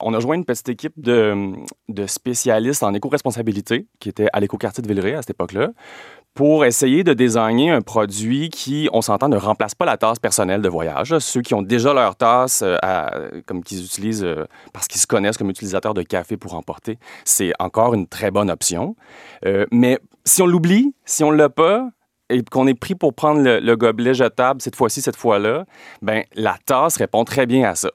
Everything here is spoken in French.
On a joint une petite équipe de, spécialistes en éco-responsabilité qui était à l'éco-quartier de Villeray à cette époque-là pour essayer de désigner un produit qui, on s'entend, ne remplace pas la tasse personnelle de voyage. Ceux qui ont déjà leur tasse, euh, comme qu'ils utilisent euh, parce qu'ils se connaissent comme utilisateurs de café pour emporter, c'est encore une très bonne option. Euh, mais si on l'oublie, si on l'a pas, et qu'on est pris pour prendre le, le gobelet jetable cette fois-ci, cette fois-là, ben la tasse répond très bien à ça.